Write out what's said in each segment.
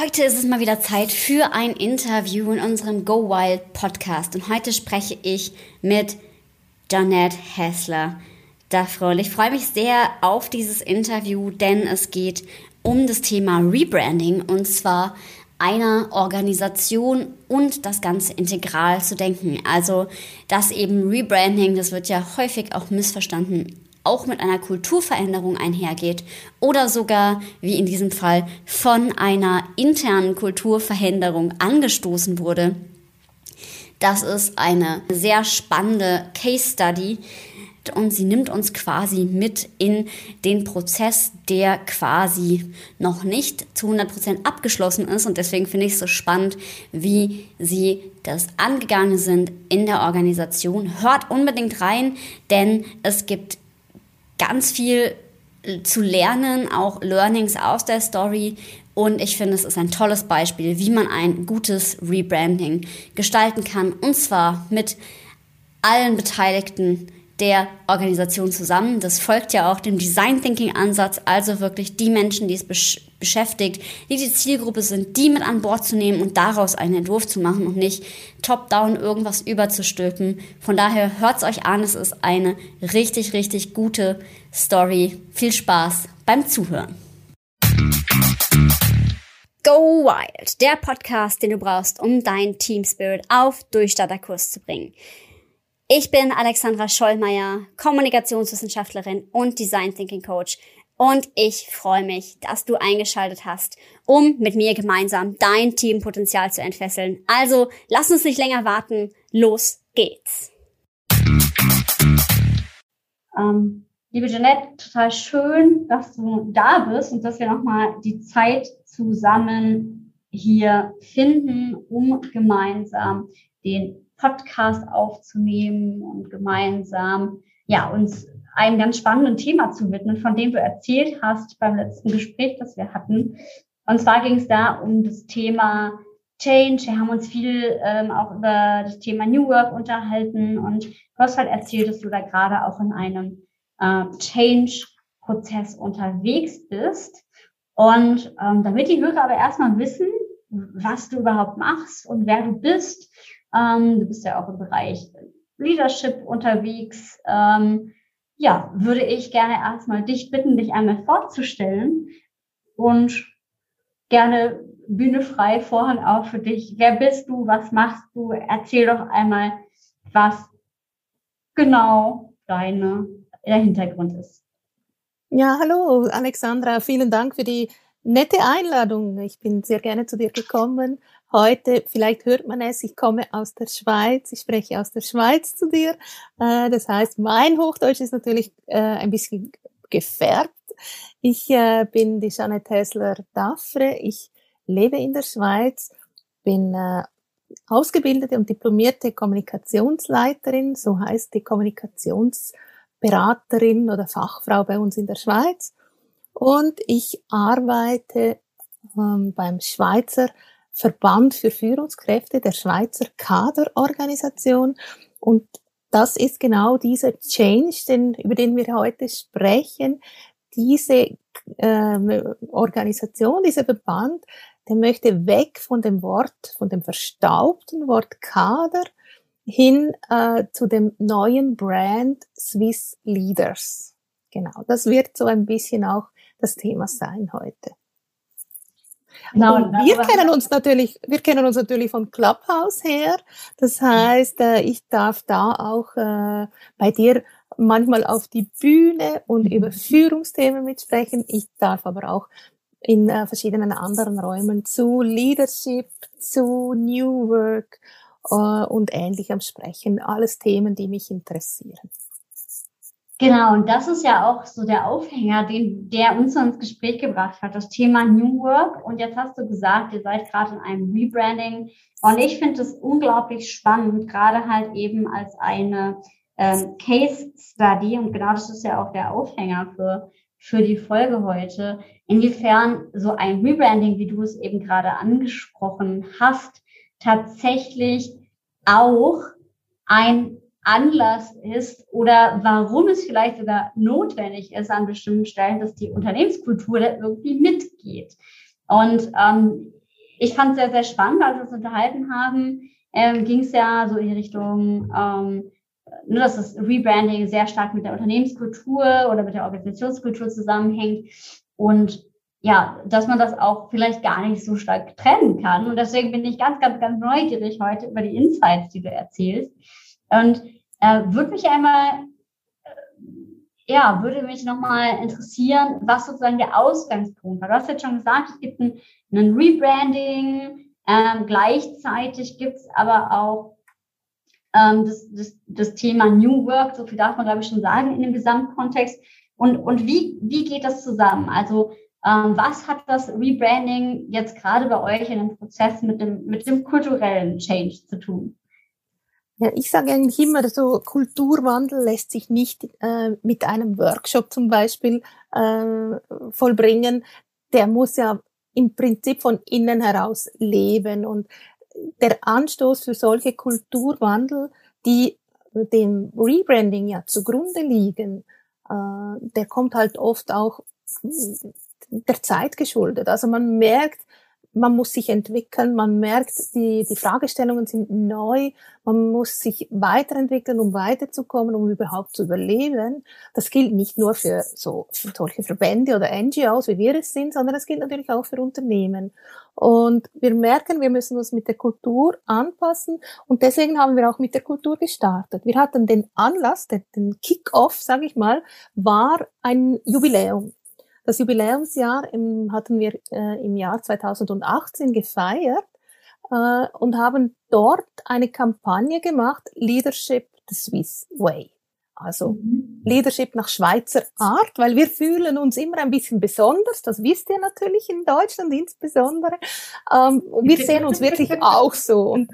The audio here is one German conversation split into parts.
Heute ist es mal wieder Zeit für ein Interview in unserem Go Wild Podcast und heute spreche ich mit Janette Hessler. Dafür. Ich freue mich sehr auf dieses Interview, denn es geht um das Thema Rebranding und zwar einer Organisation und das Ganze integral zu denken. Also, dass eben Rebranding, das wird ja häufig auch missverstanden, auch mit einer Kulturveränderung einhergeht oder sogar, wie in diesem Fall, von einer internen Kulturveränderung angestoßen wurde. Das ist eine sehr spannende Case Study, und sie nimmt uns quasi mit in den Prozess, der quasi noch nicht zu 100% abgeschlossen ist. Und deswegen finde ich es so spannend, wie sie das angegangen sind in der Organisation. Hört unbedingt rein, denn es gibt ganz viel zu lernen, auch Learnings aus der Story. Und ich finde, es ist ein tolles Beispiel, wie man ein gutes Rebranding gestalten kann. Und zwar mit allen Beteiligten der Organisation zusammen. Das folgt ja auch dem Design Thinking Ansatz, also wirklich die Menschen, die es beschäftigt, die die Zielgruppe sind, die mit an Bord zu nehmen und daraus einen Entwurf zu machen und nicht top-down irgendwas überzustülpen. Von daher hört's euch an, es ist eine richtig, richtig gute Story. Viel Spaß beim Zuhören. Go Wild, der Podcast, den du brauchst, um dein Team Spirit auf Durchstarterkurs zu bringen. Ich bin Alexandra Schollmeier, Kommunikationswissenschaftlerin und Design Thinking Coach. Und ich freue mich, dass du eingeschaltet hast, um mit mir gemeinsam dein Teampotenzial zu entfesseln. Also lass uns nicht länger warten. Los geht's. Ähm, liebe Jeanette, total schön, dass du da bist und dass wir nochmal die Zeit zusammen hier finden, um gemeinsam den Podcast aufzunehmen und gemeinsam ja uns einem ganz spannenden Thema zu widmen, von dem du erzählt hast beim letzten Gespräch, das wir hatten. Und zwar ging es da um das Thema Change. Wir haben uns viel ähm, auch über das Thema New Work unterhalten und du hast halt erzählt, dass du da gerade auch in einem äh, Change-Prozess unterwegs bist. Und ähm, damit die Hörer aber erstmal wissen, was du überhaupt machst und wer du bist, ähm, du bist ja auch im Bereich Leadership unterwegs. Ähm, ja, würde ich gerne erstmal dich bitten, dich einmal vorzustellen und gerne Bühne frei, Vorhang auf für dich. Wer bist du? Was machst du? Erzähl doch einmal, was genau deine, der Hintergrund ist. Ja, hallo Alexandra, vielen Dank für die nette Einladung. Ich bin sehr gerne zu dir gekommen heute, vielleicht hört man es, ich komme aus der Schweiz, ich spreche aus der Schweiz zu dir. Äh, das heißt, mein Hochdeutsch ist natürlich äh, ein bisschen gefärbt. Ich äh, bin die Jeanette Hessler-Daffre, ich lebe in der Schweiz, bin ausgebildete und diplomierte Kommunikationsleiterin, so heißt die Kommunikationsberaterin oder Fachfrau bei uns in der Schweiz. Und ich arbeite ähm, beim Schweizer Verband für Führungskräfte der Schweizer Kaderorganisation. Und das ist genau dieser Change, den, über den wir heute sprechen. Diese äh, Organisation, dieser Verband, der möchte weg von dem Wort, von dem verstaubten Wort Kader hin äh, zu dem neuen Brand Swiss Leaders. Genau, das wird so ein bisschen auch das Thema sein heute. Genau, und wir kennen uns natürlich, wir kennen uns natürlich von Clubhouse her. Das heißt, äh, ich darf da auch äh, bei dir manchmal auf die Bühne und mhm. über Führungsthemen mitsprechen. Ich darf aber auch in äh, verschiedenen anderen Räumen zu Leadership, zu New Work und ähnlichem sprechen. Alles Themen, die mich interessieren. Genau, und das ist ja auch so der Aufhänger, den, der uns ins Gespräch gebracht hat, das Thema New Work. Und jetzt hast du gesagt, ihr seid gerade in einem Rebranding. Und ich finde es unglaublich spannend, gerade halt eben als eine ähm, Case Study. Und genau das ist ja auch der Aufhänger für, für die Folge heute. Inwiefern so ein Rebranding, wie du es eben gerade angesprochen hast, tatsächlich auch ein Anlass ist oder warum es vielleicht sogar notwendig ist an bestimmten Stellen, dass die Unternehmenskultur da irgendwie mitgeht. Und ähm, ich fand es sehr, sehr spannend, als wir uns unterhalten haben, ähm, ging es ja so in die Richtung, ähm, nur dass das Rebranding sehr stark mit der Unternehmenskultur oder mit der Organisationskultur zusammenhängt und ja, dass man das auch vielleicht gar nicht so stark trennen kann. Und deswegen bin ich ganz, ganz, ganz neugierig heute über die Insights, die du erzählst. Und äh, würde mich einmal, äh, ja, würde mich nochmal interessieren, was sozusagen der Ausgangspunkt war. Du hast jetzt schon gesagt, es gibt ein, ein Rebranding, ähm, gleichzeitig gibt es aber auch ähm, das, das, das Thema New Work, so viel darf man, glaube ich, schon sagen in dem Gesamtkontext. Und, und wie, wie geht das zusammen? Also ähm, was hat das Rebranding jetzt gerade bei euch in dem Prozess mit dem, mit dem kulturellen Change zu tun? Ja, ich sage eigentlich immer so, Kulturwandel lässt sich nicht äh, mit einem Workshop zum Beispiel äh, vollbringen. Der muss ja im Prinzip von innen heraus leben und der Anstoß für solche Kulturwandel, die dem Rebranding ja zugrunde liegen, äh, der kommt halt oft auch der Zeit geschuldet. Also man merkt, man muss sich entwickeln, man merkt, die, die Fragestellungen sind neu, man muss sich weiterentwickeln, um weiterzukommen, um überhaupt zu überleben. Das gilt nicht nur für so für solche Verbände oder NGOs, wie wir es sind, sondern das gilt natürlich auch für Unternehmen. Und wir merken, wir müssen uns mit der Kultur anpassen und deswegen haben wir auch mit der Kultur gestartet. Wir hatten den Anlass, den, den Kick-off, sage ich mal, war ein Jubiläum. Das Jubiläumsjahr im, hatten wir äh, im Jahr 2018 gefeiert äh, und haben dort eine Kampagne gemacht, Leadership the Swiss Way. Also mhm. Leadership nach Schweizer Art, weil wir fühlen uns immer ein bisschen besonders, das wisst ihr natürlich in Deutschland insbesondere. Ähm, wir sehen uns wirklich auch so. Und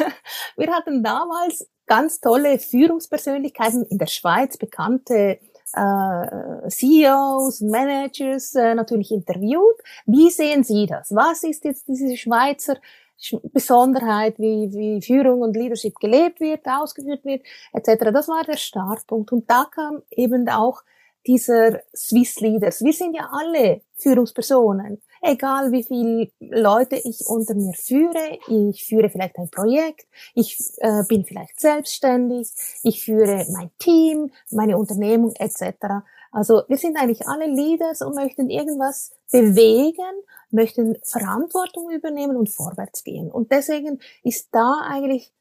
wir hatten damals ganz tolle Führungspersönlichkeiten in der Schweiz, bekannte äh, CEOs, Managers äh, natürlich interviewt. Wie sehen Sie das? Was ist jetzt diese Schweizer Besonderheit, wie, wie Führung und Leadership gelebt wird, ausgeführt wird, etc. Das war der Startpunkt. Und da kam eben auch dieser Swiss Leaders. Wir sind ja alle Führungspersonen egal wie viele Leute ich unter mir führe. Ich führe vielleicht ein Projekt, ich äh, bin vielleicht selbstständig, ich führe mein Team, meine Unternehmung etc. Also wir sind eigentlich alle Leaders und möchten irgendwas bewegen, möchten Verantwortung übernehmen und vorwärts gehen. Und deswegen ist da eigentlich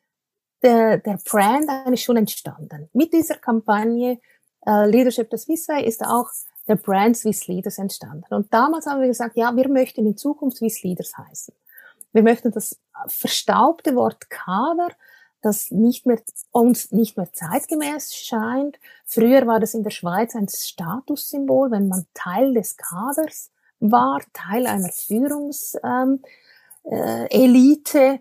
der, der Brand eigentlich schon entstanden. Mit dieser Kampagne äh, Leadership des Wissai ist auch der Brand Swiss Leaders entstanden. Und damals haben wir gesagt, ja, wir möchten in Zukunft Swiss Leaders heißen. Wir möchten das verstaubte Wort Kader, das nicht mehr, uns nicht mehr zeitgemäß scheint. Früher war das in der Schweiz ein Statussymbol, wenn man Teil des Kaders war, Teil einer Führungselite. Ähm, äh,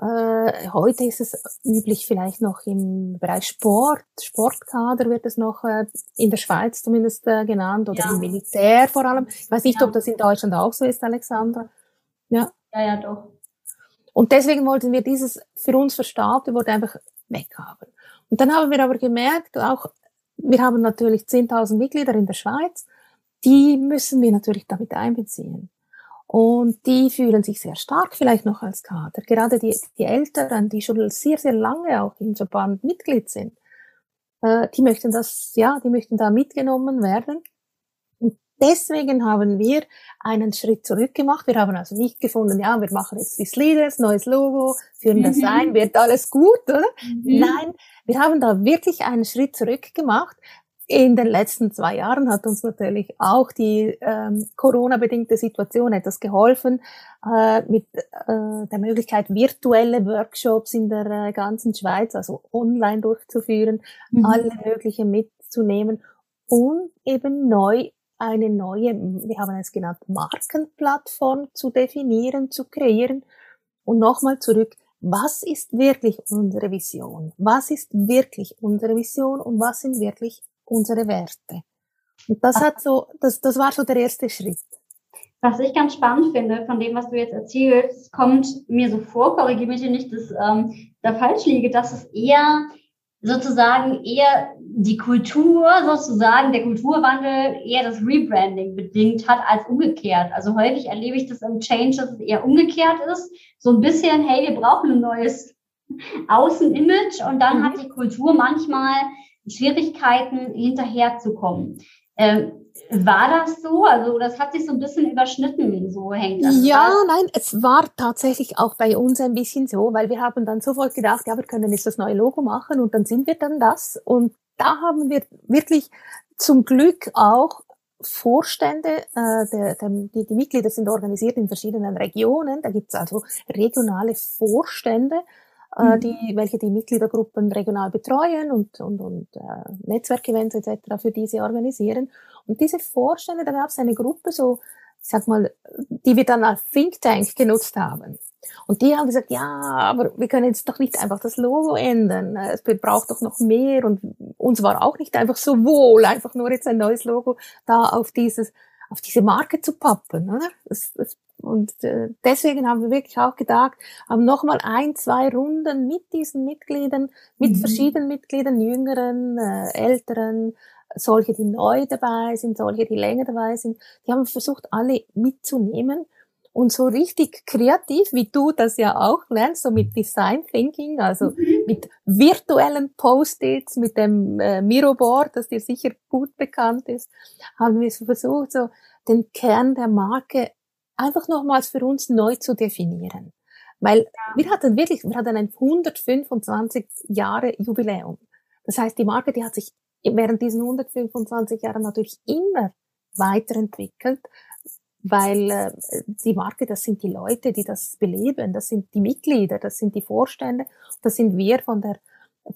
äh, heute ist es üblich vielleicht noch im Bereich Sport, Sportkader wird es noch äh, in der Schweiz zumindest äh, genannt oder ja. im Militär vor allem. Ich weiß nicht, ja. ob das in Deutschland auch so ist, Alexandra. Ja, ja, ja doch. Und deswegen wollten wir dieses für uns verstaubte Wort einfach weghaben. Und dann haben wir aber gemerkt, auch wir haben natürlich 10.000 Mitglieder in der Schweiz, die müssen wir natürlich damit einbeziehen. Und die fühlen sich sehr stark vielleicht noch als Kader. Gerade die, die Älteren, die schon sehr, sehr lange auch im Verband Mitglied sind, äh, die möchten das, ja, die möchten da mitgenommen werden. Und deswegen haben wir einen Schritt zurück gemacht. Wir haben also nicht gefunden, ja, wir machen jetzt Swiss Leaders, neues Logo, führen das mhm. ein, wird alles gut, oder? Mhm. Nein, wir haben da wirklich einen Schritt zurück gemacht, in den letzten zwei Jahren hat uns natürlich auch die ähm, Corona-bedingte Situation etwas geholfen, äh, mit äh, der Möglichkeit, virtuelle Workshops in der äh, ganzen Schweiz, also online durchzuführen, mhm. alle möglichen mitzunehmen und eben neu eine neue, wir haben es genannt, Markenplattform zu definieren, zu kreieren. Und nochmal zurück, was ist wirklich unsere Vision? Was ist wirklich unsere Vision und was sind wirklich unsere Werte. Und das hat so, das, das war so der erste Schritt. Was ich ganz spannend finde von dem, was du jetzt erzählst, kommt mir so vor, korrigiere mich nicht, dass ähm, da falsch liege, dass es eher sozusagen eher die Kultur, sozusagen der Kulturwandel eher das Rebranding bedingt hat als umgekehrt. Also häufig erlebe ich das im Change, dass es eher umgekehrt ist. So ein bisschen, hey, wir brauchen ein neues Außenimage und dann mhm. hat die Kultur manchmal Schwierigkeiten hinterherzukommen. Ähm, war das so? Also das hat sich so ein bisschen überschnitten, so hängt das. Ja, da. nein, es war tatsächlich auch bei uns ein bisschen so, weil wir haben dann sofort gedacht, ja, wir können jetzt das neue Logo machen und dann sind wir dann das. Und da haben wir wirklich zum Glück auch Vorstände, äh, der, der, die, die Mitglieder sind organisiert in verschiedenen Regionen. Da gibt es also regionale Vorstände, äh, mhm. die, welche die Mitgliedergruppen regional betreuen und, und, und äh, Netzwerkevents etc. für diese organisieren. Und diese Vorstände, da gab es eine Gruppe so, ich sag mal, die wir dann als Think Tank genutzt haben. Und die haben gesagt, ja, aber wir können jetzt doch nicht einfach das Logo ändern. Es braucht doch noch mehr. Und uns war auch nicht einfach so wohl, einfach nur jetzt ein neues Logo da auf dieses, auf diese Marke zu pappen. Oder? Das, das und äh, deswegen haben wir wirklich auch gedacht, haben nochmal ein, zwei Runden mit diesen Mitgliedern, mit mhm. verschiedenen Mitgliedern, jüngeren, äh, älteren, solche, die neu dabei sind, solche, die länger dabei sind. Die haben versucht, alle mitzunehmen und so richtig kreativ, wie du das ja auch lernst, so mit Design Thinking, also mhm. mit virtuellen Post-its, mit dem äh, Miroboard, das dir sicher gut bekannt ist, haben wir so versucht, so den Kern der Marke einfach nochmals für uns neu zu definieren. Weil wir hatten wirklich, wir hatten ein 125 Jahre Jubiläum. Das heißt, die Marke, die hat sich während diesen 125 Jahren natürlich immer weiterentwickelt, weil äh, die Marke, das sind die Leute, die das beleben, das sind die Mitglieder, das sind die Vorstände, das sind wir von der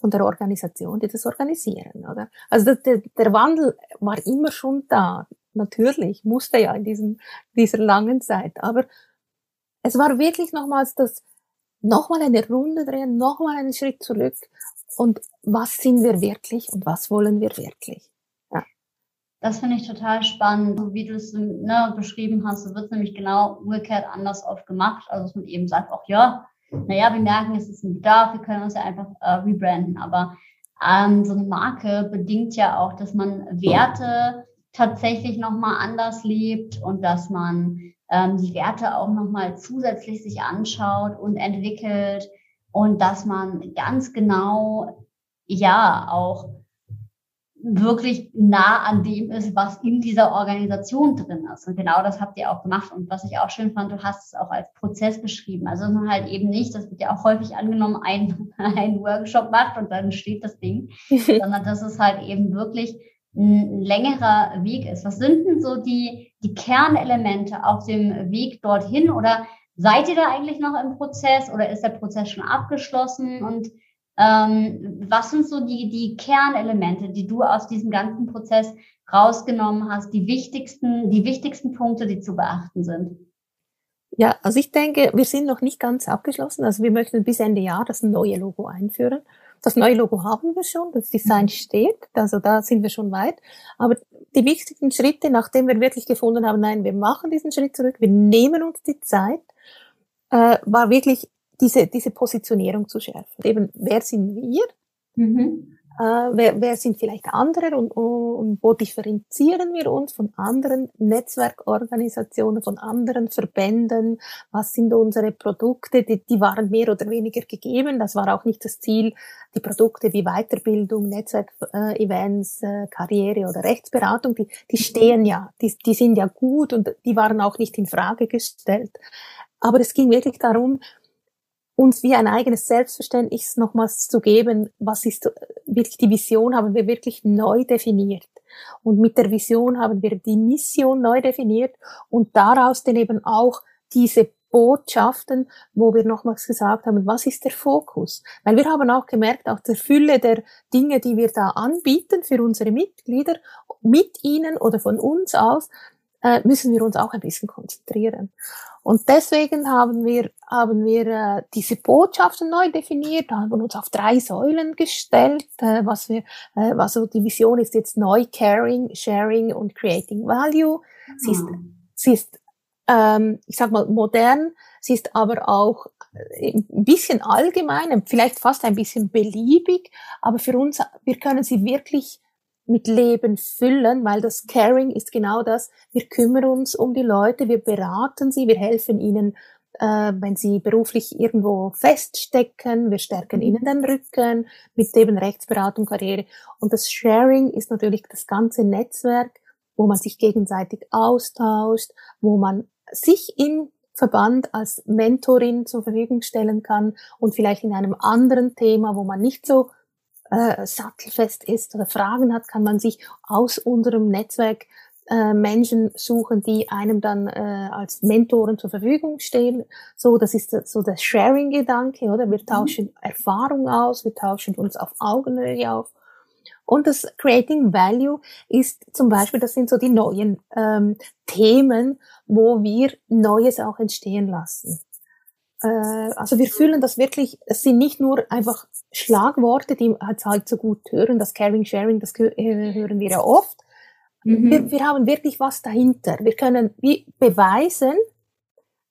von der Organisation, die das organisieren, oder? Also der, der Wandel war immer schon da natürlich, musste ja in diesem, dieser langen Zeit. Aber es war wirklich nochmals das, nochmal eine Runde drehen, nochmal einen Schritt zurück. Und was sind wir wirklich und was wollen wir wirklich? Ja. Das finde ich total spannend. So wie du es ne, beschrieben hast, so wird es nämlich genau umgekehrt anders oft gemacht. Also dass man eben sagt, auch ja, naja, wir merken, es ist ein Bedarf, wir können uns ja einfach äh, rebranden. Aber ähm, so eine Marke bedingt ja auch, dass man Werte tatsächlich nochmal anders lebt und dass man ähm, die Werte auch nochmal zusätzlich sich anschaut und entwickelt und dass man ganz genau, ja, auch wirklich nah an dem ist, was in dieser Organisation drin ist. Und genau das habt ihr auch gemacht. Und was ich auch schön fand, du hast es auch als Prozess beschrieben. Also man halt eben nicht, das wird ja auch häufig angenommen, ein, ein Workshop macht und dann steht das Ding, sondern das ist halt eben wirklich ein längerer Weg ist. Was sind denn so die, die Kernelemente auf dem Weg dorthin? Oder seid ihr da eigentlich noch im Prozess oder ist der Prozess schon abgeschlossen? Und ähm, was sind so die, die Kernelemente, die du aus diesem ganzen Prozess rausgenommen hast, die wichtigsten, die wichtigsten Punkte, die zu beachten sind? Ja, also ich denke, wir sind noch nicht ganz abgeschlossen. Also wir möchten bis Ende Jahr das neue Logo einführen. Das neue Logo haben wir schon, das Design steht, also da sind wir schon weit. Aber die wichtigen Schritte, nachdem wir wirklich gefunden haben, nein, wir machen diesen Schritt zurück, wir nehmen uns die Zeit, äh, war wirklich diese, diese Positionierung zu schärfen. Eben, wer sind wir? Mhm. Äh, wer, wer sind vielleicht andere und, und wo differenzieren wir uns von anderen Netzwerkorganisationen, von anderen Verbänden? Was sind unsere Produkte? Die, die waren mehr oder weniger gegeben. Das war auch nicht das Ziel, die Produkte wie Weiterbildung, Netzwerkevents, äh, Karriere oder Rechtsberatung, die, die stehen ja, die, die sind ja gut und die waren auch nicht in Frage gestellt. Aber es ging wirklich darum, uns wie ein eigenes Selbstverständnis nochmals zu geben, was ist wirklich die Vision, haben wir wirklich neu definiert. Und mit der Vision haben wir die Mission neu definiert und daraus dann eben auch diese Botschaften, wo wir nochmals gesagt haben, was ist der Fokus? Weil wir haben auch gemerkt, auch der Fülle der Dinge, die wir da anbieten für unsere Mitglieder, mit ihnen oder von uns aus, äh, müssen wir uns auch ein bisschen konzentrieren. Und deswegen haben wir, haben wir äh, diese Botschaften neu definiert, haben uns auf drei Säulen gestellt, äh, was wir, äh, also die Vision ist jetzt neu Caring, Sharing und Creating Value. Sie ist, sie ist ähm, ich sag mal, modern. Sie ist aber auch äh, ein bisschen allgemein, vielleicht fast ein bisschen beliebig, aber für uns, wir können sie wirklich mit Leben füllen, weil das Caring ist genau das. Wir kümmern uns um die Leute, wir beraten sie, wir helfen ihnen, äh, wenn sie beruflich irgendwo feststecken, wir stärken ihnen den Rücken mit eben Rechtsberatung, Karriere. Und das Sharing ist natürlich das ganze Netzwerk, wo man sich gegenseitig austauscht, wo man sich im Verband als Mentorin zur Verfügung stellen kann und vielleicht in einem anderen Thema, wo man nicht so äh, sattelfest ist oder Fragen hat, kann man sich aus unserem Netzwerk äh, Menschen suchen, die einem dann äh, als Mentoren zur Verfügung stehen. So, das ist so der Sharing-Gedanke, oder? Wir mhm. tauschen mhm. Erfahrung aus, wir tauschen uns auf Augenhöhe auf. Und das Creating Value ist zum Beispiel, das sind so die neuen ähm, Themen, wo wir Neues auch entstehen lassen. Äh, also wir fühlen das wirklich, es sind nicht nur einfach Schlagworte, die halt so gut hören, das Caring, Sharing, das hören wir ja oft. Mhm. Wir, wir haben wirklich was dahinter. Wir können wie beweisen,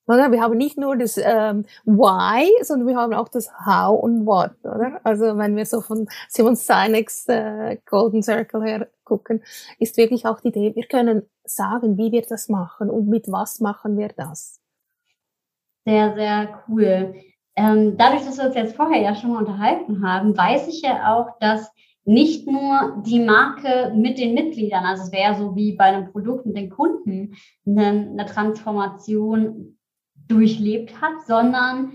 oder? Wir haben nicht nur das ähm, Why, sondern wir haben auch das How und What, oder? Also wenn wir so von Simon Sinek's äh, Golden Circle her gucken, ist wirklich auch die Idee, wir können sagen, wie wir das machen und mit was machen wir das. Sehr, sehr cool. Ähm, dadurch, dass wir uns jetzt vorher ja schon mal unterhalten haben, weiß ich ja auch, dass nicht nur die Marke mit den Mitgliedern, also es wäre so wie bei einem Produkt mit den Kunden, eine, eine Transformation durchlebt hat, sondern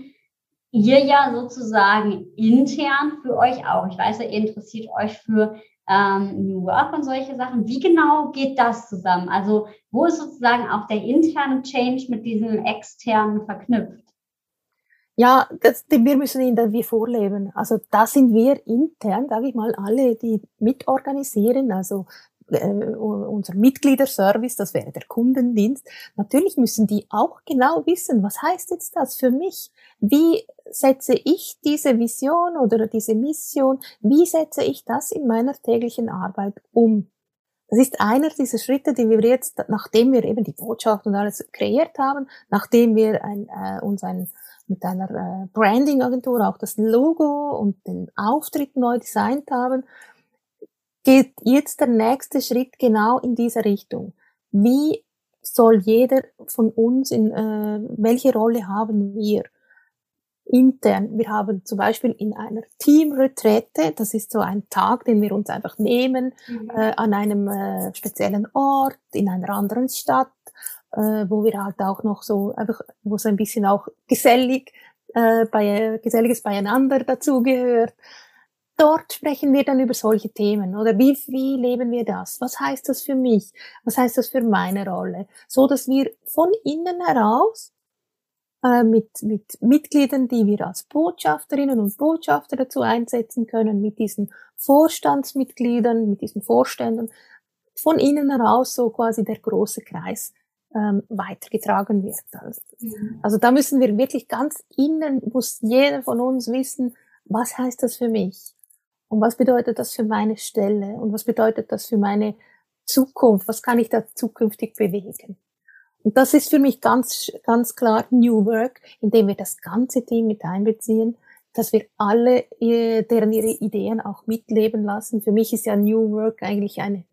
ihr ja sozusagen intern für euch auch. Ich weiß ihr interessiert euch für ähm, New Work und solche Sachen. Wie genau geht das zusammen? Also wo ist sozusagen auch der interne Change mit diesem externen verknüpft? Ja, das, wir müssen ihn dann wie vorleben. Also da sind wir intern, sage ich mal, alle, die mitorganisieren, also äh, unser Mitgliederservice, das wäre der Kundendienst. Natürlich müssen die auch genau wissen, was heißt jetzt das für mich? Wie setze ich diese Vision oder diese Mission, wie setze ich das in meiner täglichen Arbeit um? Das ist einer dieser Schritte, die wir jetzt, nachdem wir eben die Botschaft und alles kreiert haben, nachdem wir ein, äh, uns ein, mit einer äh, Branding-Agentur auch das Logo und den Auftritt neu designt haben, geht jetzt der nächste Schritt genau in diese Richtung. Wie soll jeder von uns in äh, welche Rolle haben wir intern? Wir haben zum Beispiel in einer Teamretrete, das ist so ein Tag, den wir uns einfach nehmen mhm. äh, an einem äh, speziellen Ort in einer anderen Stadt, äh, wo wir halt auch noch so einfach, wo so ein bisschen auch gesellig äh, bei geselliges Beieinander dazugehört dort sprechen wir dann über solche Themen oder wie, wie leben wir das? Was heißt das für mich? Was heißt das für meine Rolle? So dass wir von innen heraus äh, mit, mit Mitgliedern, die wir als Botschafterinnen und Botschafter dazu einsetzen können, mit diesen Vorstandsmitgliedern, mit diesen Vorständen, von innen heraus so quasi der große Kreis ähm, weitergetragen wird. Also, mhm. also da müssen wir wirklich ganz innen, muss jeder von uns wissen, was heißt das für mich? Und was bedeutet das für meine Stelle? Und was bedeutet das für meine Zukunft? Was kann ich da zukünftig bewegen? Und das ist für mich ganz, ganz klar New Work, indem wir das ganze Team mit einbeziehen, dass wir alle, deren ihre Ideen auch mitleben lassen. Für mich ist ja New Work eigentlich eine,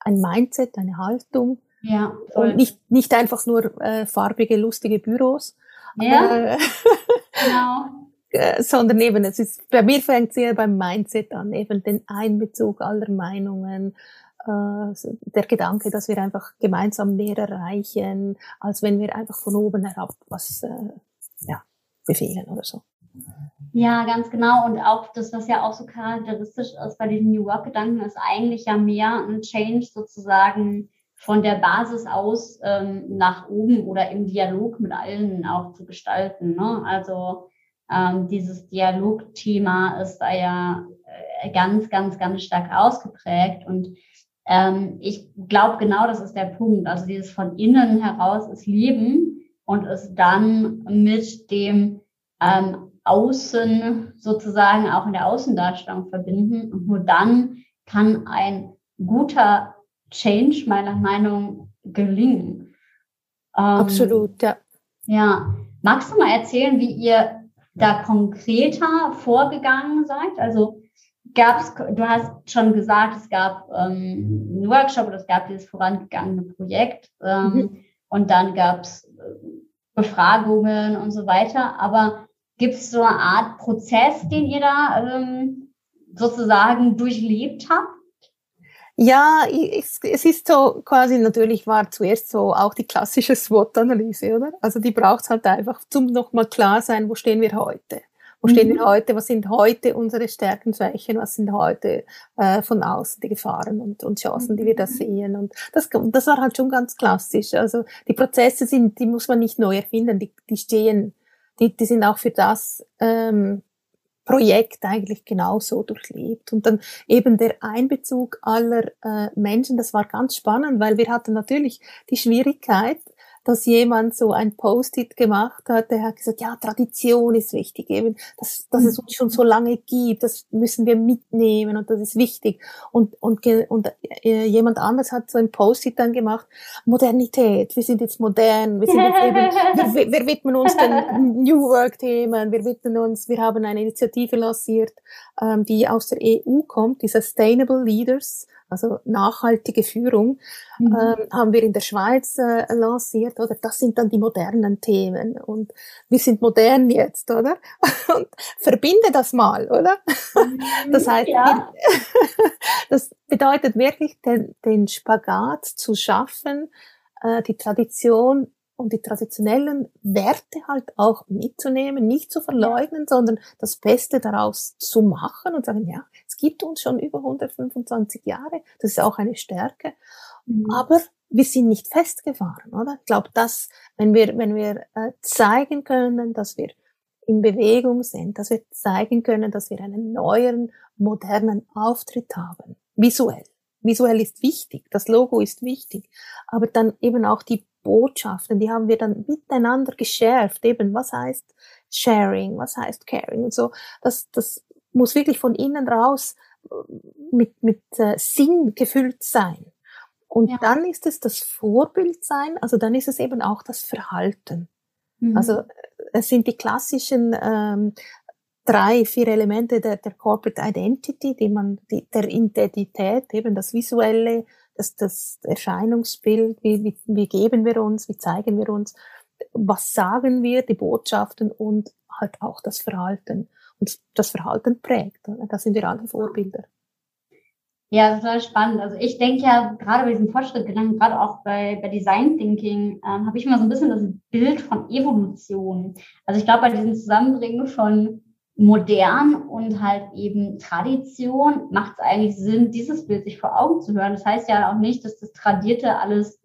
ein Mindset, eine Haltung. Ja, voll. Und nicht, nicht einfach nur äh, farbige, lustige Büros. Ja, äh, genau. Äh, sondern eben, es ist, bei mir fängt es eher beim Mindset an, eben den Einbezug aller Meinungen, äh, der Gedanke, dass wir einfach gemeinsam mehr erreichen, als wenn wir einfach von oben herab was äh, ja, befehlen oder so. Ja, ganz genau. Und auch das, was ja auch so charakteristisch ist bei diesem New Work-Gedanken, ist eigentlich ja mehr ein Change sozusagen von der Basis aus ähm, nach oben oder im Dialog mit allen auch zu gestalten. Ne? Also ähm, dieses Dialogthema ist da ja äh, ganz, ganz, ganz stark ausgeprägt. Und ähm, ich glaube, genau das ist der Punkt. Also dieses von innen heraus ist Leben und es dann mit dem ähm, Außen sozusagen auch in der Außendarstellung verbinden. Und nur dann kann ein guter Change meiner Meinung gelingen. Ähm, Absolut, ja. Ja. Magst du mal erzählen, wie ihr da konkreter vorgegangen seid? Also gab es, du hast schon gesagt, es gab ähm, einen Workshop oder es gab dieses vorangegangene Projekt ähm, mhm. und dann gab es äh, Befragungen und so weiter. Aber gibt es so eine Art Prozess, den ihr da ähm, sozusagen durchlebt habt? Ja, es, es ist so quasi, natürlich war zuerst so auch die klassische SWOT-Analyse, oder? Also die braucht es halt einfach, zum nochmal klar sein, wo stehen wir heute? Wo stehen wir mhm. heute? Was sind heute unsere Stärken, Schwächen? Was sind heute äh, von außen die Gefahren und, und Chancen, die wir da mhm. sehen? Und das, das war halt schon ganz klassisch. Also die Prozesse sind, die muss man nicht neu erfinden. Die, die stehen, die, die sind auch für das ähm, Projekt eigentlich genauso durchlebt. Und dann eben der Einbezug aller äh, Menschen, das war ganz spannend, weil wir hatten natürlich die Schwierigkeit, dass jemand so ein Post-it gemacht hat, der hat gesagt, ja, Tradition ist wichtig, eben, dass, dass es uns schon so lange gibt, das müssen wir mitnehmen und das ist wichtig. Und, und, und äh, jemand anderes hat so ein Post-it dann gemacht, Modernität, wir sind jetzt modern, wir sind jetzt eben, wir, wir widmen uns den New Work-Themen, wir widmen uns, wir haben eine Initiative lanciert, ähm, die aus der EU kommt, die Sustainable Leaders, also nachhaltige Führung, mhm. ähm, haben wir in der Schweiz äh, lanciert, oder? Das sind dann die modernen Themen und wir sind modern jetzt, oder? Und verbinde das mal, oder? Mhm, das heißt, ja. das bedeutet wirklich den, den Spagat zu schaffen, äh, die Tradition und die traditionellen Werte halt auch mitzunehmen, nicht zu verleugnen, sondern das Beste daraus zu machen und sagen, ja, es gibt uns schon über 125 Jahre, das ist auch eine Stärke, mhm. aber wir sind nicht festgefahren, oder? Ich glaube, dass, wenn wir, wenn wir äh, zeigen können, dass wir in Bewegung sind, dass wir zeigen können, dass wir einen neuen, modernen Auftritt haben, visuell. Visuell ist wichtig, das Logo ist wichtig, aber dann eben auch die Botschaften, die haben wir dann miteinander geschärft, eben was heißt Sharing, was heißt Caring und so. Das, das muss wirklich von innen raus äh, mit, mit äh, Sinn gefüllt sein. Und ja. dann ist es das Vorbild sein, also dann ist es eben auch das Verhalten. Mhm. Also äh, es sind die klassischen ähm, drei, vier Elemente der, der Corporate Identity, die man, die, der Identität, eben das Visuelle, das, das Erscheinungsbild, wie, wie, wie geben wir uns, wie zeigen wir uns, was sagen wir, die Botschaften und halt auch das Verhalten. Und das Verhalten prägt. Da sind wir alle Vorbilder. Ja, total spannend. Also ich denke ja gerade bei diesem Fortschrittgedanken, gerade auch bei, bei Design Thinking, ähm, habe ich immer so ein bisschen das Bild von Evolution. Also ich glaube, bei diesem Zusammenbringen von modern und halt eben Tradition macht es eigentlich Sinn, dieses Bild sich vor Augen zu hören. Das heißt ja auch nicht, dass das Tradierte alles,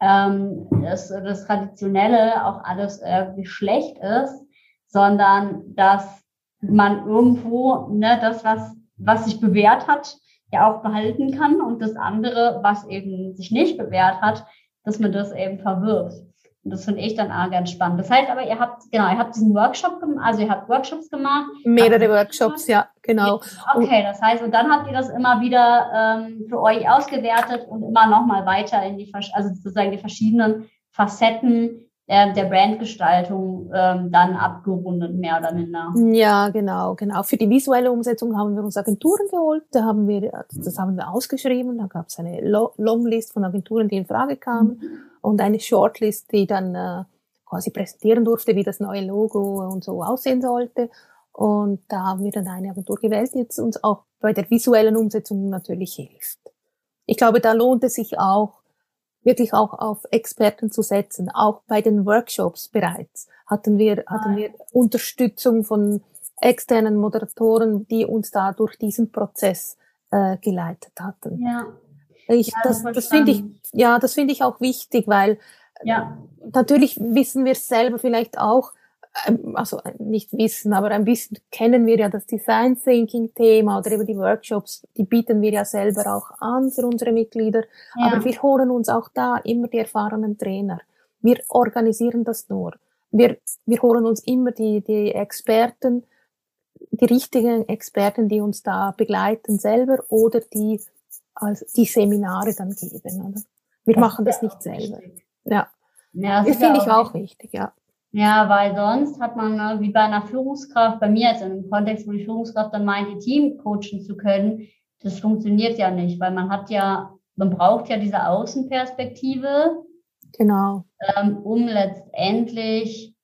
ähm, das, das Traditionelle auch alles irgendwie schlecht ist, sondern dass man irgendwo ne, das, was, was sich bewährt hat, ja auch behalten kann und das andere, was eben sich nicht bewährt hat, dass man das eben verwirft. Und das finde ich dann auch ganz spannend. Das heißt aber, ihr habt, genau, ihr habt diesen Workshop gemacht, also ihr habt Workshops gemacht. Mehrere Workshops, ja, genau. Okay, das heißt, und dann habt ihr das immer wieder ähm, für euch ausgewertet und immer nochmal weiter in die, also sozusagen die verschiedenen Facetten äh, der Brandgestaltung ähm, dann abgerundet, mehr oder minder. Ja, genau, genau. Für die visuelle Umsetzung haben wir uns Agenturen geholt, da haben wir, das haben wir ausgeschrieben, da gab es eine Longlist von Agenturen, die in Frage kamen mhm. Und eine Shortlist, die dann äh, quasi präsentieren durfte, wie das neue Logo und so aussehen sollte. Und da haben wir dann eine Agentur gewählt, die jetzt uns auch bei der visuellen Umsetzung natürlich hilft. Ich glaube, da lohnt es sich auch, wirklich auch auf Experten zu setzen. Auch bei den Workshops bereits hatten wir, hatten ah, wir Unterstützung von externen Moderatoren, die uns da durch diesen Prozess äh, geleitet hatten. Ja. Ich, ja, das, das finde ich, ja, das finde ich auch wichtig, weil ja. natürlich wissen wir selber vielleicht auch, ähm, also äh, nicht wissen, aber ein bisschen kennen wir ja das Design Thinking Thema oder eben die Workshops, die bieten wir ja selber auch an für unsere Mitglieder. Ja. Aber wir holen uns auch da immer die erfahrenen Trainer. Wir organisieren das nur. Wir, wir holen uns immer die, die Experten, die richtigen Experten, die uns da begleiten selber oder die als die Seminare dann geben. Oder? Wir machen das nicht selber. Ja. Ja, das, das finde ich auch wichtig, ja. Ja, weil sonst hat man, ne, wie bei einer Führungskraft, bei mir jetzt in einem Kontext, wo die Führungskraft dann meint, die Team coachen zu können, das funktioniert ja nicht, weil man hat ja, man braucht ja diese Außenperspektive. Genau. Ähm, um letztendlich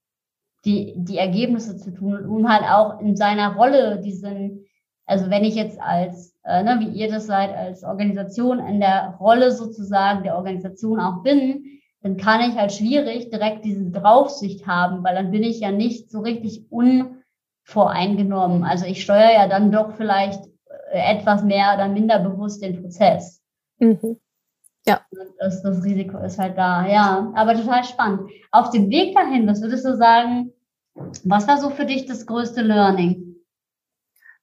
die, die Ergebnisse zu tun und um halt auch in seiner Rolle diesen, also wenn ich jetzt als, äh, ne, wie ihr das seid, als Organisation in der Rolle sozusagen der Organisation auch bin, dann kann ich halt schwierig direkt diese Draufsicht haben, weil dann bin ich ja nicht so richtig unvoreingenommen. Also ich steuere ja dann doch vielleicht äh, etwas mehr oder minder bewusst den Prozess. Mhm. Ja. Das, das Risiko ist halt da, ja. Aber total spannend. Auf dem Weg dahin, was würdest du sagen, was war so für dich das größte Learning?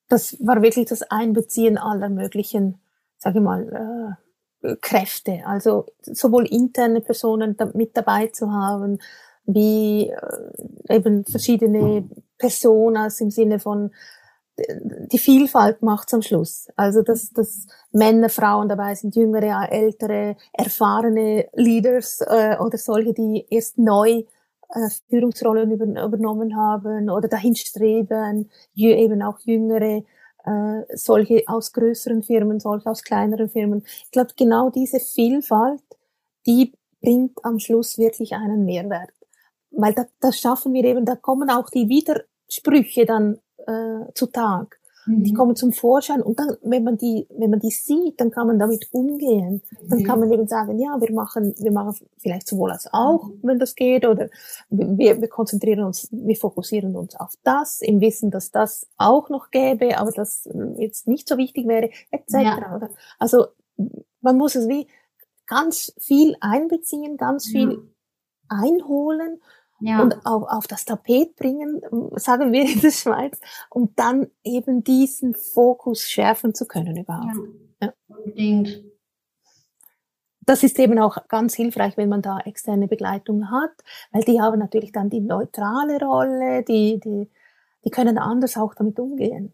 Das war wirklich das Einbeziehen aller möglichen, sage ich mal, äh, Kräfte, also sowohl interne Personen mit dabei zu haben, wie äh, eben verschiedene Personas im Sinne von die Vielfalt macht am Schluss. Also dass, dass Männer, Frauen dabei sind, jüngere, ältere, erfahrene Leaders äh, oder solche, die erst neu äh, Führungsrollen über, übernommen haben oder dahin streben, eben auch jüngere äh, solche aus größeren Firmen, solche aus kleineren Firmen. Ich glaube, genau diese Vielfalt, die bringt am Schluss wirklich einen Mehrwert. Weil da, das schaffen wir eben, da kommen auch die Widersprüche dann äh, zutage. Mhm. Die kommen zum Vorschein und dann, wenn man die, wenn man die sieht, dann kann man damit umgehen. Dann mhm. kann man eben sagen, ja, wir machen, wir machen vielleicht sowohl als auch, mhm. wenn das geht, oder wir, wir konzentrieren uns, wir fokussieren uns auf das, im Wissen, dass das auch noch gäbe, aber das jetzt nicht so wichtig wäre, etc. Ja. Also, man muss es wie ganz viel einbeziehen, ganz viel einholen ja. und auf, auf das Tapet bringen, sagen wir in der Schweiz, um dann eben diesen Fokus schärfen zu können überhaupt. Ja, ja. unbedingt. Das ist eben auch ganz hilfreich, wenn man da externe Begleitung hat, weil die haben natürlich dann die neutrale Rolle, die, die, die können anders auch damit umgehen.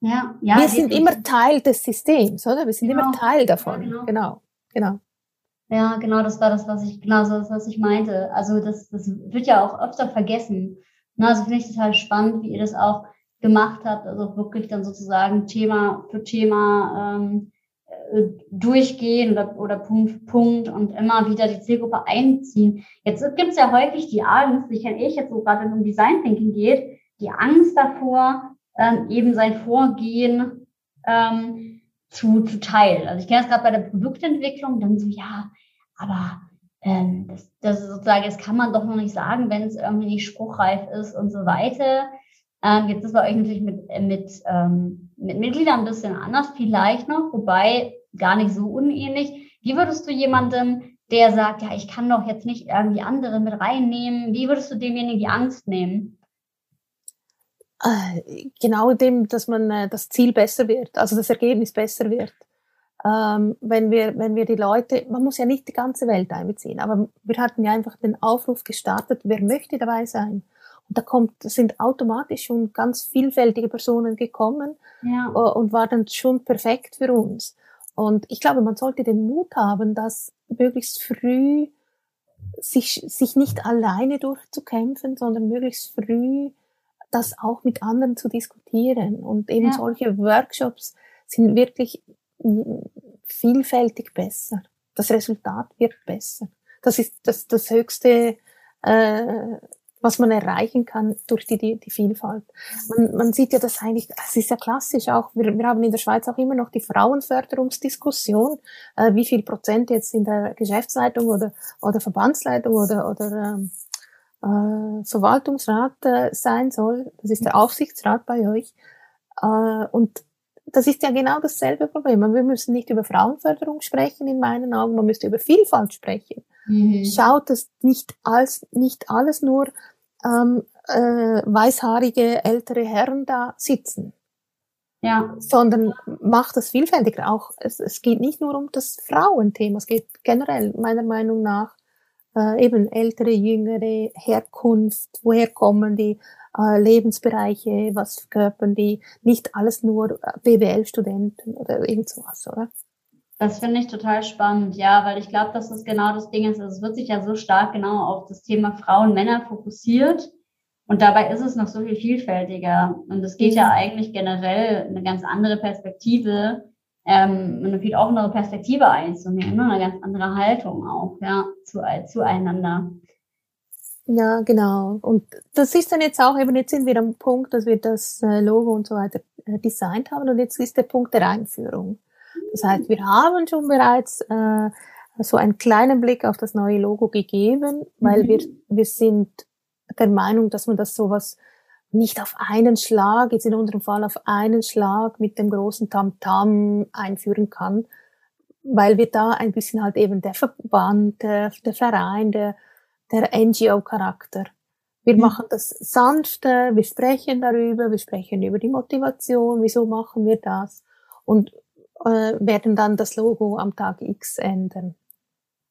Ja, ja, wir sind immer Teil des Systems, oder? Wir sind genau. immer Teil davon. Ja, genau. genau, genau. Ja, genau, das war das, was ich, genau das, was ich meinte. Also das, das wird ja auch öfter vergessen. Na, also finde ich total spannend, wie ihr das auch gemacht habt, also wirklich dann sozusagen Thema für Thema ähm, äh, durchgehen oder, oder Punkt für Punkt und immer wieder die Zielgruppe einziehen. Jetzt gibt es ja häufig die Angst, die kenne ich jetzt so gerade, wenn es um Design Thinking geht, die Angst davor, ähm, eben sein Vorgehen ähm, zu, zu teilen. Also ich kenne das gerade bei der Produktentwicklung, dann so, ja, aber ähm, das, das ist sozusagen, das kann man doch noch nicht sagen, wenn es irgendwie nicht spruchreif ist und so weiter. Ähm, jetzt ist bei euch natürlich mit, äh, mit, ähm, mit Mitgliedern ein bisschen anders, vielleicht noch, wobei gar nicht so unähnlich. Wie würdest du jemandem, der sagt, ja, ich kann doch jetzt nicht irgendwie andere mit reinnehmen, wie würdest du demjenigen die Angst nehmen? Äh, genau dem, dass man äh, das Ziel besser wird, also das Ergebnis besser wird ähm, wenn wir, wenn wir die Leute, man muss ja nicht die ganze Welt einbeziehen, aber wir hatten ja einfach den Aufruf gestartet, wer möchte dabei sein? Und da kommt, sind automatisch schon ganz vielfältige Personen gekommen ja. Äh, und war dann schon perfekt für uns. Und ich glaube, man sollte den Mut haben, das möglichst früh sich, sich nicht alleine durchzukämpfen, sondern möglichst früh das auch mit anderen zu diskutieren. Und eben ja. solche Workshops sind wirklich vielfältig besser. Das Resultat wird besser. Das ist das, das höchste, äh, was man erreichen kann durch die, die, die Vielfalt. Man, man sieht ja das eigentlich, es ist ja klassisch auch, wir, wir haben in der Schweiz auch immer noch die Frauenförderungsdiskussion, äh, wie viel Prozent jetzt in der Geschäftsleitung oder, oder Verbandsleitung oder, oder ähm, äh, Verwaltungsrat äh, sein soll. Das ist der Aufsichtsrat bei euch. Äh, und das ist ja genau dasselbe Problem. Wir müssen nicht über Frauenförderung sprechen, in meinen Augen, man müsste über Vielfalt sprechen. Mhm. Schaut, dass nicht, als, nicht alles nur ähm, äh, weißhaarige ältere Herren da sitzen. Ja. Sondern macht das vielfältiger. Auch es, es geht nicht nur um das Frauenthema, es geht generell meiner Meinung nach äh, eben ältere, jüngere Herkunft, woher kommen die, äh, Lebensbereiche, was verkörpern die, nicht alles nur BWL-Studenten oder irgend sowas, oder? Das finde ich total spannend, ja, weil ich glaube, dass das genau das Ding ist. Also es wird sich ja so stark genau auf das Thema Frauen, Männer fokussiert. Und dabei ist es noch so viel vielfältiger. Und es geht ja mhm. eigentlich generell eine ganz andere Perspektive, ähm, eine viel offenere Perspektive einzunehmen, ne? eine ganz andere Haltung auch, ja, zu, zueinander. Ja, genau. Und das ist dann jetzt auch eben, jetzt sind wir am Punkt, dass wir das äh, Logo und so weiter äh, designt haben und jetzt ist der Punkt der Einführung. Das heißt, wir haben schon bereits äh, so einen kleinen Blick auf das neue Logo gegeben, weil mhm. wir, wir sind der Meinung, dass man das sowas nicht auf einen Schlag, jetzt in unserem Fall auf einen Schlag mit dem großen Tamtam -Tam einführen kann, weil wir da ein bisschen halt eben der Verband, der, der Verein, der der NGO-Charakter. Wir mhm. machen das sanfter, wir sprechen darüber, wir sprechen über die Motivation, wieso machen wir das und äh, werden dann das Logo am Tag X ändern.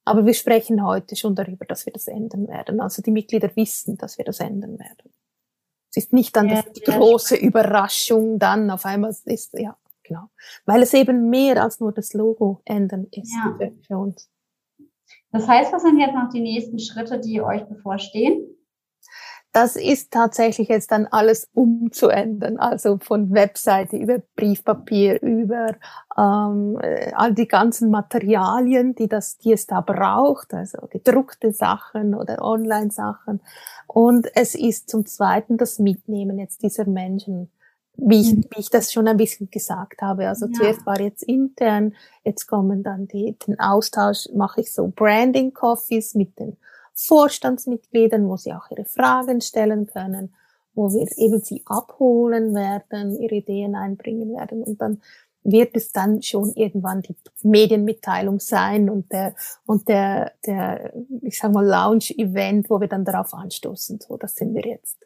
Aber wir sprechen heute schon darüber, dass wir das ändern werden. Also die Mitglieder wissen, dass wir das ändern werden. Es ist nicht dann ja, die große Überraschung dann auf einmal ist, ja, genau. Weil es eben mehr als nur das Logo ändern ist ja. für, für uns. Das heißt, was sind jetzt noch die nächsten Schritte, die euch bevorstehen? Das ist tatsächlich jetzt dann alles umzuändern, also von Webseite über Briefpapier, über ähm, all die ganzen Materialien, die, das, die es da braucht, also gedruckte Sachen oder Online-Sachen. Und es ist zum Zweiten das Mitnehmen jetzt dieser Menschen wie ich, mhm. wie ich das schon ein bisschen gesagt habe. Also ja. zuerst war jetzt intern, jetzt kommen dann die, den Austausch, mache ich so Branding Coffees mit den Vorstandsmitgliedern, wo sie auch ihre Fragen stellen können, wo wir eben sie abholen werden, ihre Ideen einbringen werden und dann wird es dann schon irgendwann die Medienmitteilung sein und der und der der ich sag mal Lounge Event, wo wir dann darauf anstoßen. So, das sind wir jetzt.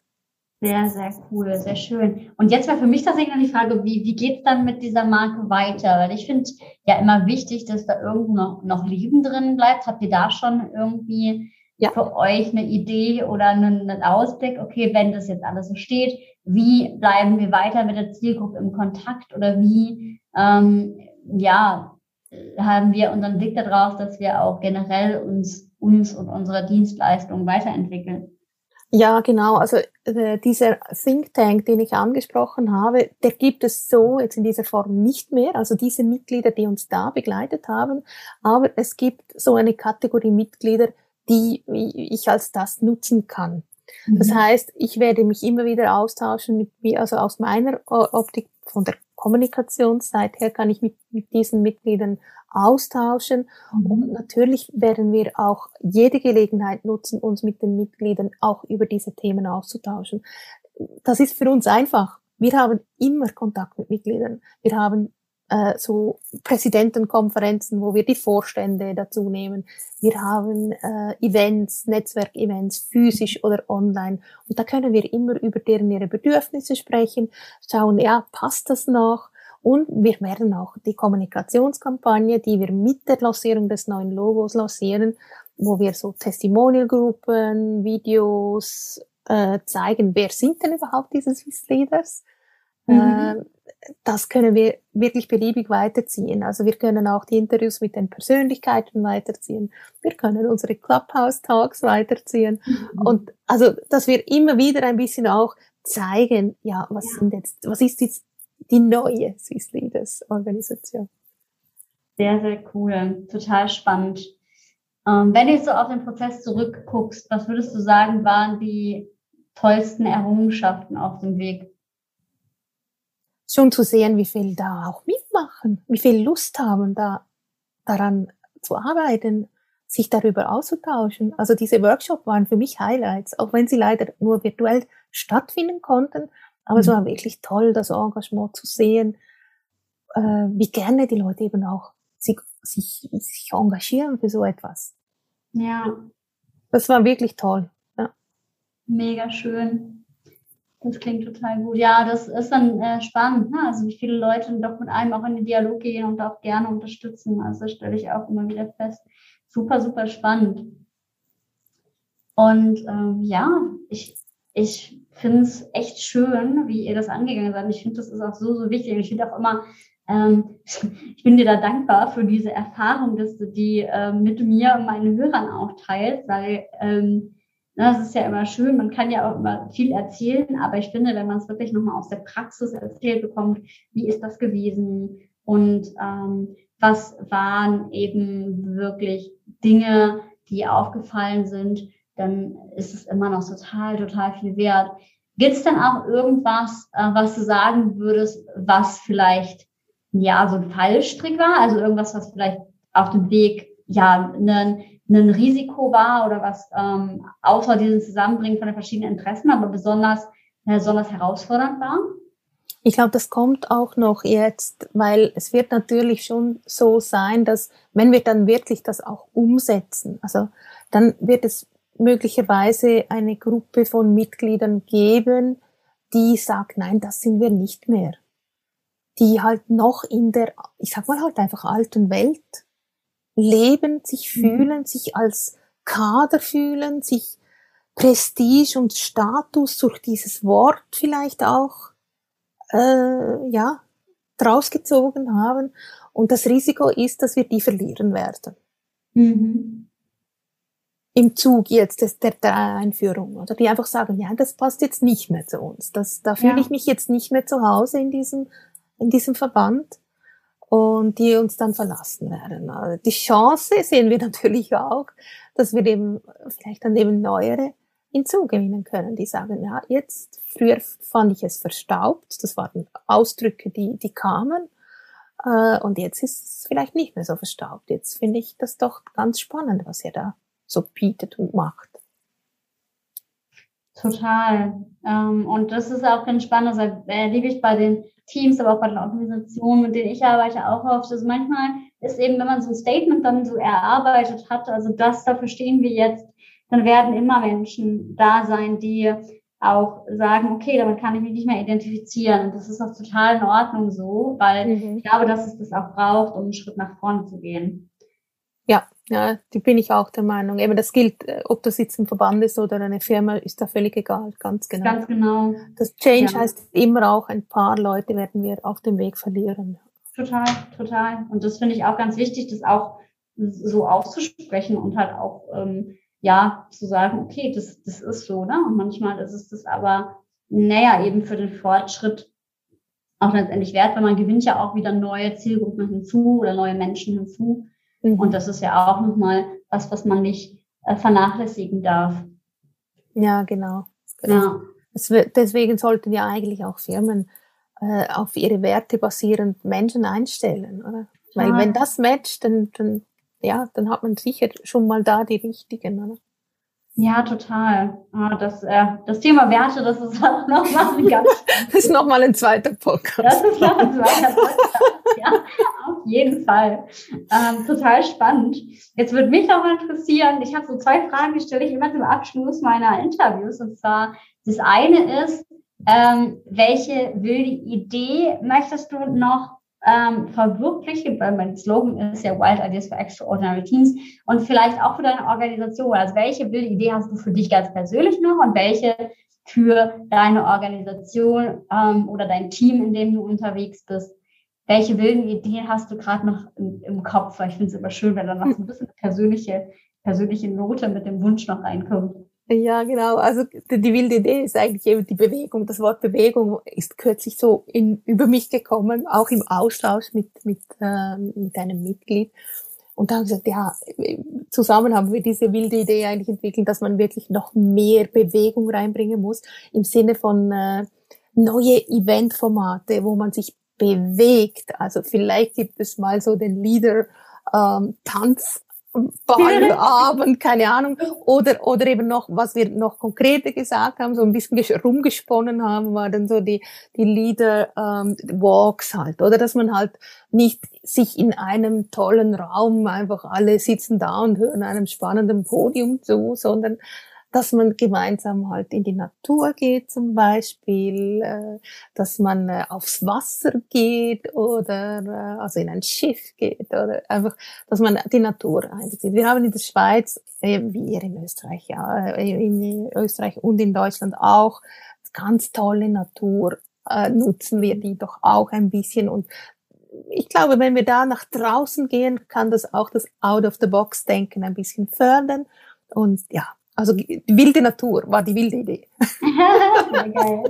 Sehr, sehr cool, sehr schön. Und jetzt wäre für mich tatsächlich noch die Frage, wie, wie geht's dann mit dieser Marke weiter? Weil ich finde ja immer wichtig, dass da irgendwo noch, noch Leben drin bleibt. Habt ihr da schon irgendwie ja. für euch eine Idee oder einen, einen Ausblick? Okay, wenn das jetzt alles so steht, wie bleiben wir weiter mit der Zielgruppe im Kontakt oder wie, ähm, ja, haben wir unseren Blick darauf, dass wir auch generell uns, uns und unsere Dienstleistungen weiterentwickeln? Ja, genau. Also äh, dieser Think Tank, den ich angesprochen habe, der gibt es so jetzt in dieser Form nicht mehr. Also diese Mitglieder, die uns da begleitet haben. Aber es gibt so eine Kategorie Mitglieder, die ich als das nutzen kann. Mhm. Das heißt, ich werde mich immer wieder austauschen mit, also aus meiner Optik von der Kommunikationsseite her kann ich mit, mit diesen Mitgliedern austauschen. Mhm. Und natürlich werden wir auch jede Gelegenheit nutzen, uns mit den Mitgliedern auch über diese Themen auszutauschen. Das ist für uns einfach. Wir haben immer Kontakt mit Mitgliedern. Wir haben äh, so Präsidentenkonferenzen, wo wir die Vorstände dazu nehmen. Wir haben äh, Events, Netzwerkevents, physisch oder online. Und da können wir immer über deren ihre Bedürfnisse sprechen, schauen, ja, passt das noch? Und wir werden auch die Kommunikationskampagne, die wir mit der Lancierung des neuen Logos lancieren, wo wir so Testimonial-Gruppen, Videos äh, zeigen, wer sind denn überhaupt diese Swiss Leaders? Mhm. Äh, das können wir wirklich beliebig weiterziehen. Also wir können auch die Interviews mit den Persönlichkeiten weiterziehen. Wir können unsere Clubhouse-Talks weiterziehen. Mhm. Und also, dass wir immer wieder ein bisschen auch zeigen, ja, was ja. sind jetzt, was ist jetzt die neue Swiss Leaders Organisation. Sehr, sehr cool. Total spannend. Ähm, wenn du so auf den Prozess zurückguckst, was würdest du sagen, waren die tollsten Errungenschaften auf dem Weg? Schon zu sehen, wie viel da auch mitmachen, wie viel Lust haben, da daran zu arbeiten, sich darüber auszutauschen. Also diese Workshops waren für mich Highlights, auch wenn sie leider nur virtuell stattfinden konnten. Aber mhm. es war wirklich toll, das Engagement zu sehen, äh, wie gerne die Leute eben auch sich, sich, sich engagieren für so etwas. Ja. Das war wirklich toll. Ja. Mega schön. Das klingt total gut. Ja, das ist dann äh, spannend, ne? also wie viele Leute doch mit einem auch in den Dialog gehen und auch gerne unterstützen. Also das stelle ich auch immer wieder fest. Super, super spannend. Und ähm, ja, ich, ich finde es echt schön, wie ihr das angegangen seid. Ich finde, das ist auch so, so wichtig. Und ich finde auch immer ähm, ich bin dir da dankbar für diese Erfahrung, dass du die äh, mit mir und meinen Hörern auch teilst, weil ähm, das ist ja immer schön, man kann ja auch immer viel erzählen, aber ich finde, wenn man es wirklich nochmal aus der Praxis erzählt bekommt, wie ist das gewesen und ähm, was waren eben wirklich Dinge, die aufgefallen sind, dann ist es immer noch total, total viel wert. Gibt es denn auch irgendwas, äh, was du sagen würdest, was vielleicht ja so ein Fallstrick war? Also irgendwas, was vielleicht auf dem Weg ja ein, ein Risiko war oder was ähm, außer diesem Zusammenbringen von den verschiedenen Interessen, aber besonders, äh, besonders herausfordernd war? Ich glaube, das kommt auch noch jetzt, weil es wird natürlich schon so sein, dass wenn wir dann wirklich das auch umsetzen, also dann wird es möglicherweise eine Gruppe von Mitgliedern geben, die sagt, nein, das sind wir nicht mehr. Die halt noch in der, ich sag mal halt einfach alten Welt leben, sich mhm. fühlen, mhm. sich als Kader fühlen, sich Prestige und Status durch dieses Wort vielleicht auch, äh, ja, draus gezogen haben. Und das Risiko ist, dass wir die verlieren werden. Mhm im Zug jetzt des, der, der Einführung oder die einfach sagen, ja, das passt jetzt nicht mehr zu uns. Das, da fühle ja. ich mich jetzt nicht mehr zu Hause in diesem, in diesem Verband und die uns dann verlassen werden. Also die Chance sehen wir natürlich auch, dass wir eben vielleicht dann eben neuere hinzugewinnen können, die sagen, ja, jetzt, früher fand ich es verstaubt, das waren Ausdrücke, die, die kamen, äh, und jetzt ist es vielleicht nicht mehr so verstaubt. Jetzt finde ich das doch ganz spannend, was ihr da so bietet und macht. Total. Ähm, und das ist auch ganz spannend. Das erlebe ich bei den Teams, aber auch bei den Organisationen, mit denen ich arbeite, auch oft. Also manchmal ist eben, wenn man so ein Statement dann so erarbeitet hat, also das, dafür stehen wir jetzt, dann werden immer Menschen da sein, die auch sagen, okay, damit kann ich mich nicht mehr identifizieren. Und das ist auch total in Ordnung so, weil mhm. ich glaube, dass es das auch braucht, um einen Schritt nach vorne zu gehen. Ja, ja, die bin ich auch der Meinung. Eben, das gilt, äh, ob das jetzt ein Verband ist oder eine Firma, ist da völlig egal, ganz genau. Ganz genau. Das Change ja. heißt immer auch, ein paar Leute werden wir auf dem Weg verlieren. Total, total. Und das finde ich auch ganz wichtig, das auch so auszusprechen und halt auch, ähm, ja, zu sagen, okay, das, das ist so, ne? Und manchmal ist es das aber, naja, eben für den Fortschritt auch letztendlich wert, weil man gewinnt ja auch wieder neue Zielgruppen hinzu oder neue Menschen hinzu Mhm. Und das ist ja auch nochmal was, was man nicht äh, vernachlässigen darf. Ja, genau. Ja. deswegen sollten ja eigentlich auch Firmen äh, auf ihre Werte basierend Menschen einstellen, oder? Weil ja. wenn das matcht, dann, dann, ja, dann hat man sicher schon mal da die richtigen, oder? Ja, total. Ah, das, äh, das Thema Werte, das ist auch nochmal ein ganz. das ist nochmal ein zweiter Podcast. Das ist noch ein zweiter Podcast, ja, auf jeden Fall. Ähm, total spannend. Jetzt würde mich auch interessieren, ich habe so zwei Fragen, die stelle ich immer zum Abschluss meiner Interviews. Und zwar, das eine ist, ähm, welche wilde Idee möchtest du noch ähm, verwirklichen, weil mein Slogan ist ja Wild Ideas for Extraordinary Teams und vielleicht auch für deine Organisation. Also welche wilde Idee hast du für dich ganz persönlich noch und welche für deine Organisation ähm, oder dein Team, in dem du unterwegs bist? Welche wilden Ideen hast du gerade noch im, im, Kopf? Weil ich finde es immer schön, wenn da noch so ein bisschen persönliche, persönliche Note mit dem Wunsch noch reinkommt. Ja, genau. Also die, wilde Idee ist eigentlich eben die Bewegung. Das Wort Bewegung ist kürzlich so in, über mich gekommen, auch im Austausch mit, mit, äh, mit einem Mitglied. Und da haben gesagt, ja, zusammen haben wir diese wilde Idee eigentlich entwickelt, dass man wirklich noch mehr Bewegung reinbringen muss, im Sinne von äh, neue Eventformate, wo man sich bewegt. Also vielleicht gibt es mal so den Leader ähm, Tanz Ballabend, keine Ahnung. Oder, oder eben noch, was wir noch konkreter gesagt haben, so ein bisschen rumgesponnen haben, war dann so die, die Leader ähm, Walks halt. Oder dass man halt nicht sich in einem tollen Raum einfach alle sitzen da und hören einem spannenden Podium zu, sondern dass man gemeinsam halt in die Natur geht zum Beispiel, äh, dass man äh, aufs Wasser geht oder äh, also in ein Schiff geht oder einfach, dass man die Natur einbezieht. Wir haben in der Schweiz, wie ihr in Österreich, ja, in Österreich und in Deutschland auch ganz tolle Natur. nutzen wir die doch auch ein bisschen und ich glaube, wenn wir da nach draußen gehen, kann das auch das Out-of-the-Box-Denken ein bisschen fördern. Und ja, also wilde Natur war die wilde Idee.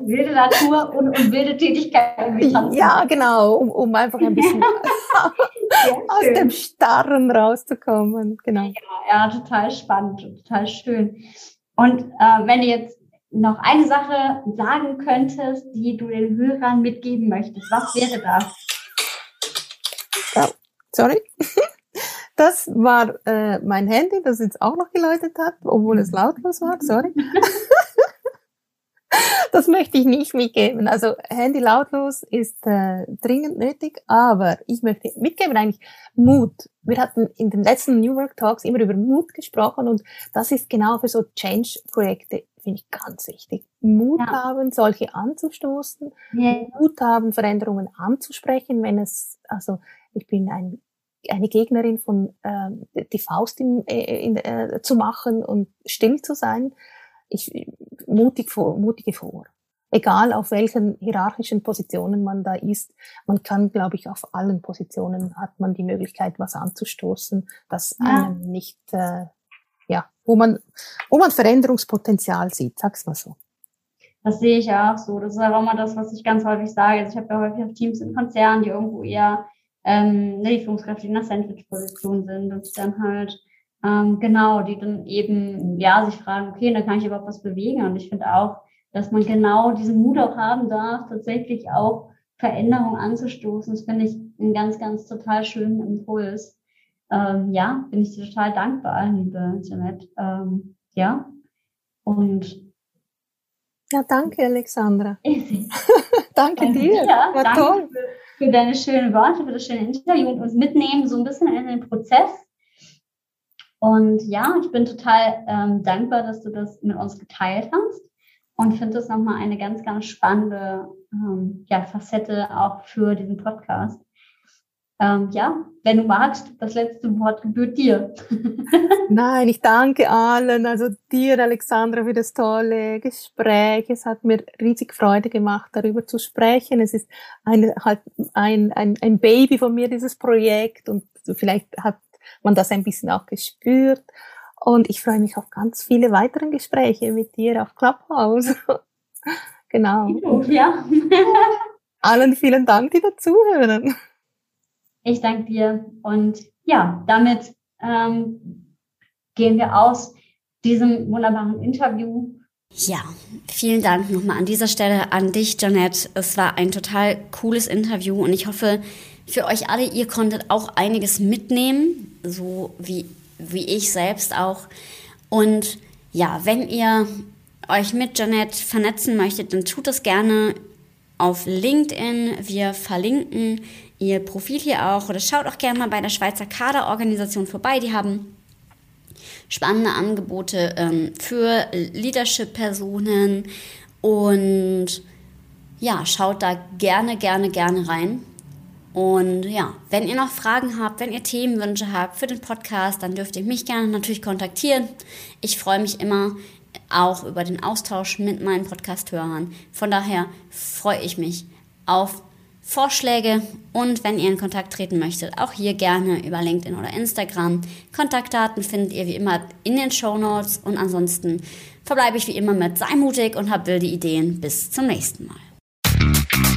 Wilde Natur und, und wilde Tätigkeit. Ja, genau, um, um einfach ein bisschen aus dem Starren rauszukommen. Genau. Ja, ja, total spannend, total schön. Und äh, wenn du jetzt noch eine Sache sagen könntest, die du den Hörern mitgeben möchtest, was wäre das? Ja, sorry. Das war äh, mein Handy, das jetzt auch noch geläutet hat, obwohl es lautlos war. Sorry. das möchte ich nicht mitgeben. Also Handy lautlos ist äh, dringend nötig, aber ich möchte mitgeben eigentlich Mut. Wir hatten in den letzten New Work Talks immer über Mut gesprochen und das ist genau für so Change-Projekte, finde ich ganz wichtig. Mut ja. haben, solche anzustoßen, ja. Mut haben, Veränderungen anzusprechen, wenn es, also ich bin ein eine Gegnerin von äh, die Faust in, äh, in, äh, zu machen und still zu sein. Ich mutig vor, mutige vor. Egal auf welchen hierarchischen Positionen man da ist, man kann, glaube ich, auf allen Positionen hat man die Möglichkeit, was anzustoßen, das ja. einem nicht, äh, ja, wo man, wo man Veränderungspotenzial sieht, sag's mal so. Das sehe ich auch so. Das ist auch immer das, was ich ganz häufig sage. Also ich habe ja häufig Teams in Konzernen, die irgendwo eher ähm, ne, die Führungskräfte, die in der Sandwich-Position sind und dann halt ähm, genau, die dann eben ja sich fragen, okay, dann kann ich überhaupt was bewegen. Und ich finde auch, dass man genau diesen Mut auch haben darf, tatsächlich auch Veränderungen anzustoßen. Das finde ich einen ganz, ganz total schönen Impuls. Ähm, ja, bin ich dir total dankbar, liebe Janet. Ähm, ja, und ja, danke, Alexandra. danke dir. Ja, War danke toll. Für, für deine schönen Worte, für das schöne Interview und uns mitnehmen, so ein bisschen in den Prozess. Und ja, ich bin total ähm, dankbar, dass du das mit uns geteilt hast und finde das nochmal eine ganz, ganz spannende ähm, ja, Facette auch für diesen Podcast. Ähm, ja, wenn du magst, das letzte Wort gebührt dir. Nein, ich danke allen, also dir, Alexandra, für das tolle Gespräch. Es hat mir riesig Freude gemacht, darüber zu sprechen. Es ist ein, halt ein, ein, ein Baby von mir, dieses Projekt, und vielleicht hat man das ein bisschen auch gespürt. Und ich freue mich auf ganz viele weitere Gespräche mit dir auf Clubhouse. genau. Ja. allen vielen Dank, die dazuhören. Ich danke dir. Und ja, damit ähm, gehen wir aus diesem wunderbaren Interview. Ja, vielen Dank nochmal an dieser Stelle an dich, Janette. Es war ein total cooles Interview und ich hoffe, für euch alle, ihr konntet auch einiges mitnehmen, so wie, wie ich selbst auch. Und ja, wenn ihr euch mit Janette vernetzen möchtet, dann tut das gerne auf LinkedIn. Wir verlinken ihr Profil hier auch oder schaut auch gerne mal bei der Schweizer Kaderorganisation vorbei. Die haben spannende Angebote ähm, für Leadership-Personen und ja, schaut da gerne, gerne, gerne rein. Und ja, wenn ihr noch Fragen habt, wenn ihr Themenwünsche habt für den Podcast, dann dürft ihr mich gerne natürlich kontaktieren. Ich freue mich immer auch über den Austausch mit meinen Podcast-Hörern. Von daher freue ich mich auf Vorschläge und wenn ihr in Kontakt treten möchtet, auch hier gerne über LinkedIn oder Instagram. Kontaktdaten findet ihr wie immer in den Show Notes und ansonsten verbleibe ich wie immer mit sei mutig und hab wilde Ideen. Bis zum nächsten Mal.